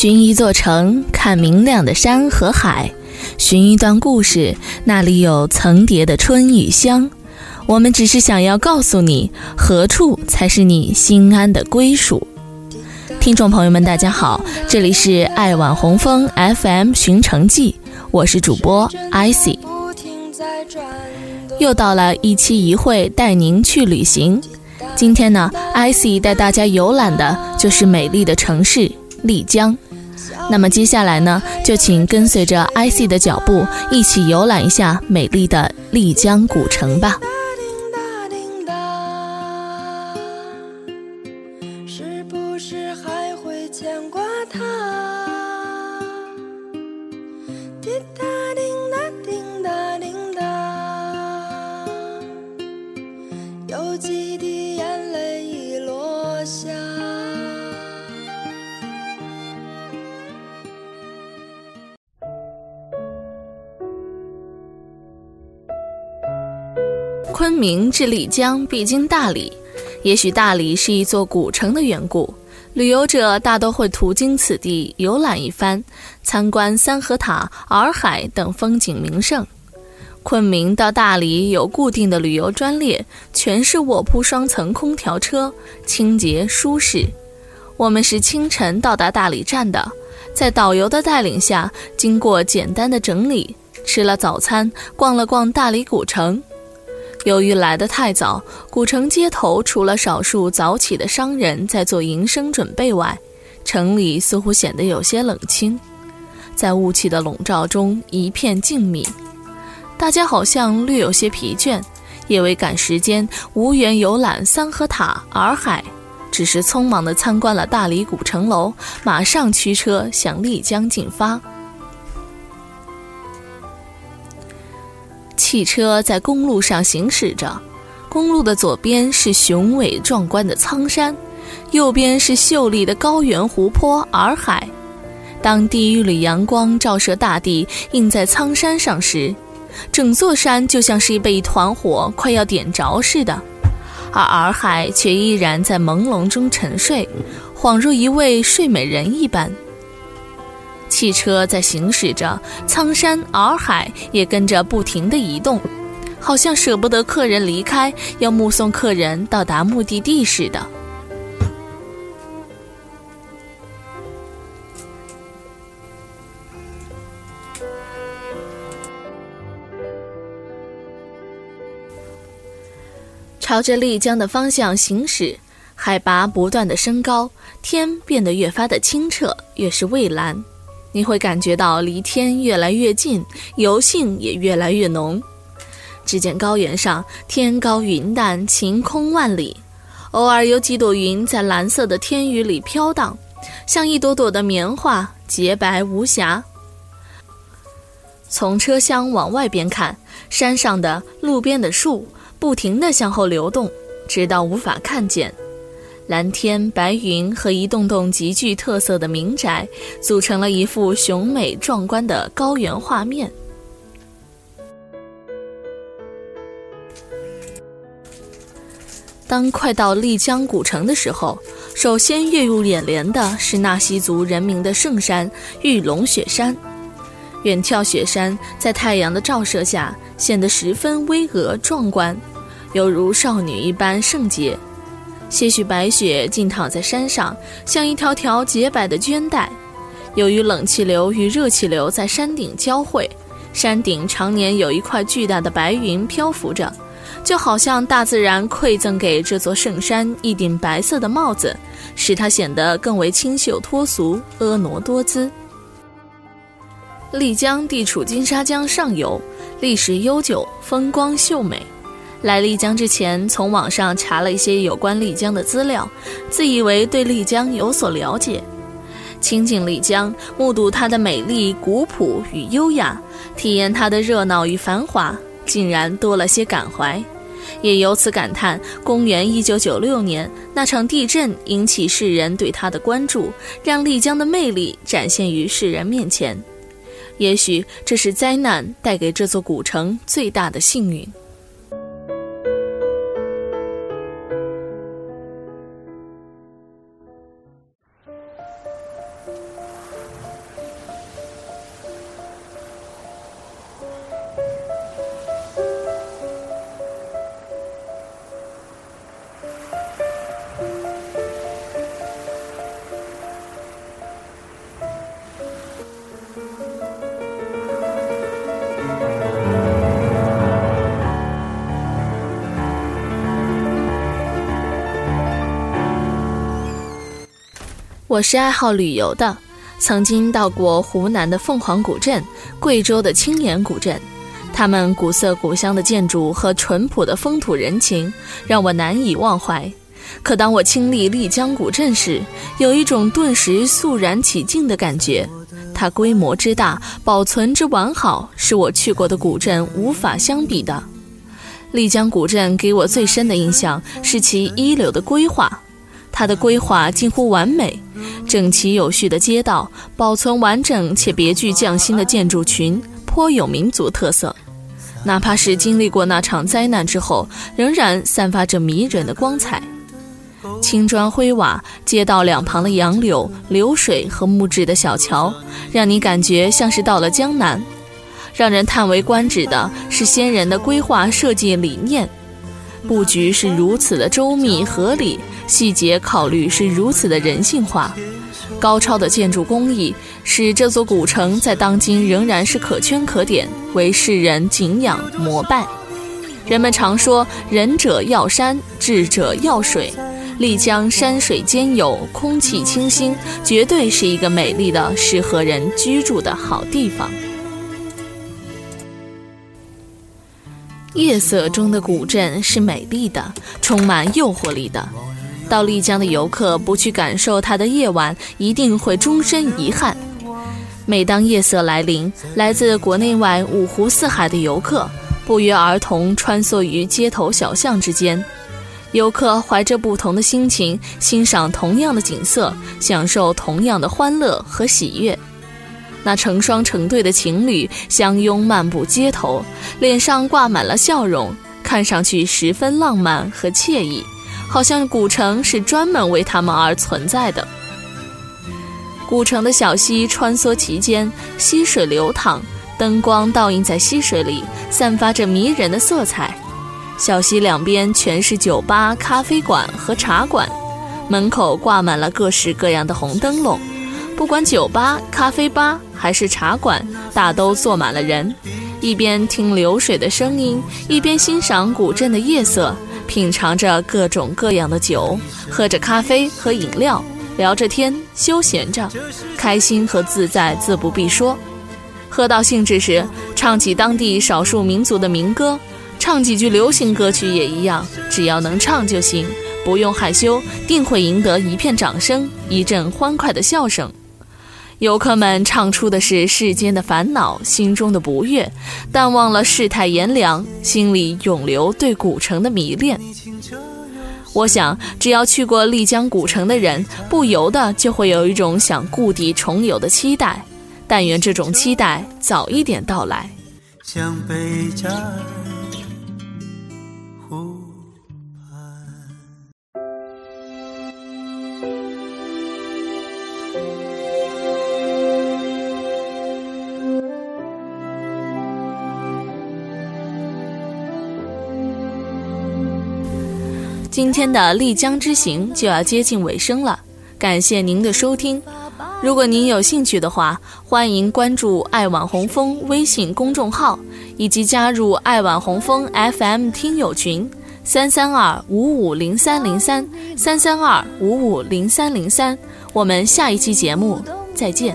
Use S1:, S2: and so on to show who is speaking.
S1: 寻一座城，看明亮的山和海；寻一段故事，那里有层叠的春与香。我们只是想要告诉你，何处才是你心安的归属。听众朋友们，大家好，这里是爱晚红枫 FM 寻城记，我是主播 icy。又到了一期一会带您去旅行，今天呢，icy 带大家游览的就是美丽的城市丽江。那么接下来呢，就请跟随着 IC 的脚步，一起游览一下美丽的丽江古城吧。是不是还会牵挂他昆明至丽江必经大理，也许大理是一座古城的缘故，旅游者大都会途经此地游览一番，参观三河塔、洱海等风景名胜。昆明到大理有固定的旅游专列，全是卧铺双层空调车，清洁舒适。我们是清晨到达大理站的，在导游的带领下，经过简单的整理，吃了早餐，逛了逛大理古城。由于来得太早，古城街头除了少数早起的商人在做营生准备外，城里似乎显得有些冷清，在雾气的笼罩中一片静谧。大家好像略有些疲倦，也为赶时间，无缘游览三河塔、洱海，只是匆忙地参观了大理古城楼，马上驱车向丽江进发。汽车在公路上行驶着，公路的左边是雄伟壮观的苍山，右边是秀丽的高原湖泊洱海。当第一缕阳光照射大地，映在苍山上时，整座山就像是被一团火快要点着似的，而洱海却依然在朦胧中沉睡，恍若一位睡美人一般。汽车在行驶着，苍山洱海也跟着不停地移动，好像舍不得客人离开，要目送客人到达目的地似的。朝着丽江的方向行驶，海拔不断的升高，天变得越发的清澈，越是蔚蓝。你会感觉到离天越来越近，油性也越来越浓。只见高原上天高云淡，晴空万里，偶尔有几朵云在蓝色的天宇里飘荡，像一朵朵的棉花，洁白无瑕。从车厢往外边看，山上的、路边的树不停地向后流动，直到无法看见。蓝天白云和一栋栋极具特色的民宅，组成了一幅雄美壮观的高原画面。当快到丽江古城的时候，首先跃入眼帘的是纳西族人民的圣山玉龙雪山。远眺雪山，在太阳的照射下，显得十分巍峨壮观，犹如少女一般圣洁。些许白雪浸躺在山上，像一条条洁白的绢带。由于冷气流与热气流在山顶交汇，山顶常年有一块巨大的白云漂浮着，就好像大自然馈赠给这座圣山一顶白色的帽子，使它显得更为清秀脱俗、婀娜多姿。丽江地处金沙江上游，历史悠久，风光秀美。来丽江之前，从网上查了一些有关丽江的资料，自以为对丽江有所了解。亲近丽江，目睹它的美丽、古朴与优雅，体验它的热闹与繁华，竟然多了些感怀，也由此感叹：公元一九九六年那场地震引起世人对它的关注，让丽江的魅力展现于世人面前。也许这是灾难带给这座古城最大的幸运。我是爱好旅游的，曾经到过湖南的凤凰古镇、贵州的青岩古镇，他们古色古香的建筑和淳朴的风土人情让我难以忘怀。可当我亲历丽江古镇时，有一种顿时肃然起敬的感觉。它规模之大，保存之完好，是我去过的古镇无法相比的。丽江古镇给我最深的印象是其一流的规划。它的规划近乎完美，整齐有序的街道，保存完整且别具匠心的建筑群，颇有民族特色。哪怕是经历过那场灾难之后，仍然散发着迷人的光彩。青砖灰瓦，街道两旁的杨柳、流水和木质的小桥，让你感觉像是到了江南。让人叹为观止的是先人的规划设计理念。布局是如此的周密合理，细节考虑是如此的人性化，高超的建筑工艺使这座古城在当今仍然是可圈可点，为世人敬仰膜拜。人们常说“仁者要山，智者要水”，丽江山水兼有，空气清新，绝对是一个美丽的、适合人居住的好地方。夜色中的古镇是美丽的，充满诱惑力的。到丽江的游客不去感受它的夜晚，一定会终身遗憾。每当夜色来临，来自国内外五湖四海的游客不约而同穿梭于街头小巷之间。游客怀着不同的心情，欣赏同样的景色，享受同样的欢乐和喜悦。那成双成对的情侣相拥漫步街头，脸上挂满了笑容，看上去十分浪漫和惬意，好像古城是专门为他们而存在的。古城的小溪穿梭其间，溪水流淌，灯光倒映在溪水里，散发着迷人的色彩。小溪两边全是酒吧、咖啡馆和茶馆，门口挂满了各式各样的红灯笼。不管酒吧、咖啡吧还是茶馆，大都坐满了人，一边听流水的声音，一边欣赏古镇的夜色，品尝着各种各样的酒，喝着咖啡和饮料，聊着天，休闲着，开心和自在自不必说。喝到兴致时，唱起当地少数民族的民歌，唱几句流行歌曲也一样，只要能唱就行，不用害羞，定会赢得一片掌声，一阵欢快的笑声。游客们唱出的是世间的烦恼，心中的不悦，淡忘了世态炎凉，心里永留对古城的迷恋。我想，只要去过丽江古城的人，不由得就会有一种想故地重游的期待。但愿这种期待早一点到来。今天的丽江之行就要接近尾声了，感谢您的收听。如果您有兴趣的话，欢迎关注“爱晚红枫”微信公众号，以及加入“爱晚红枫 FM” 听友群：三三二五五零三零三三三二五五零三零三。我们下一期节目再见。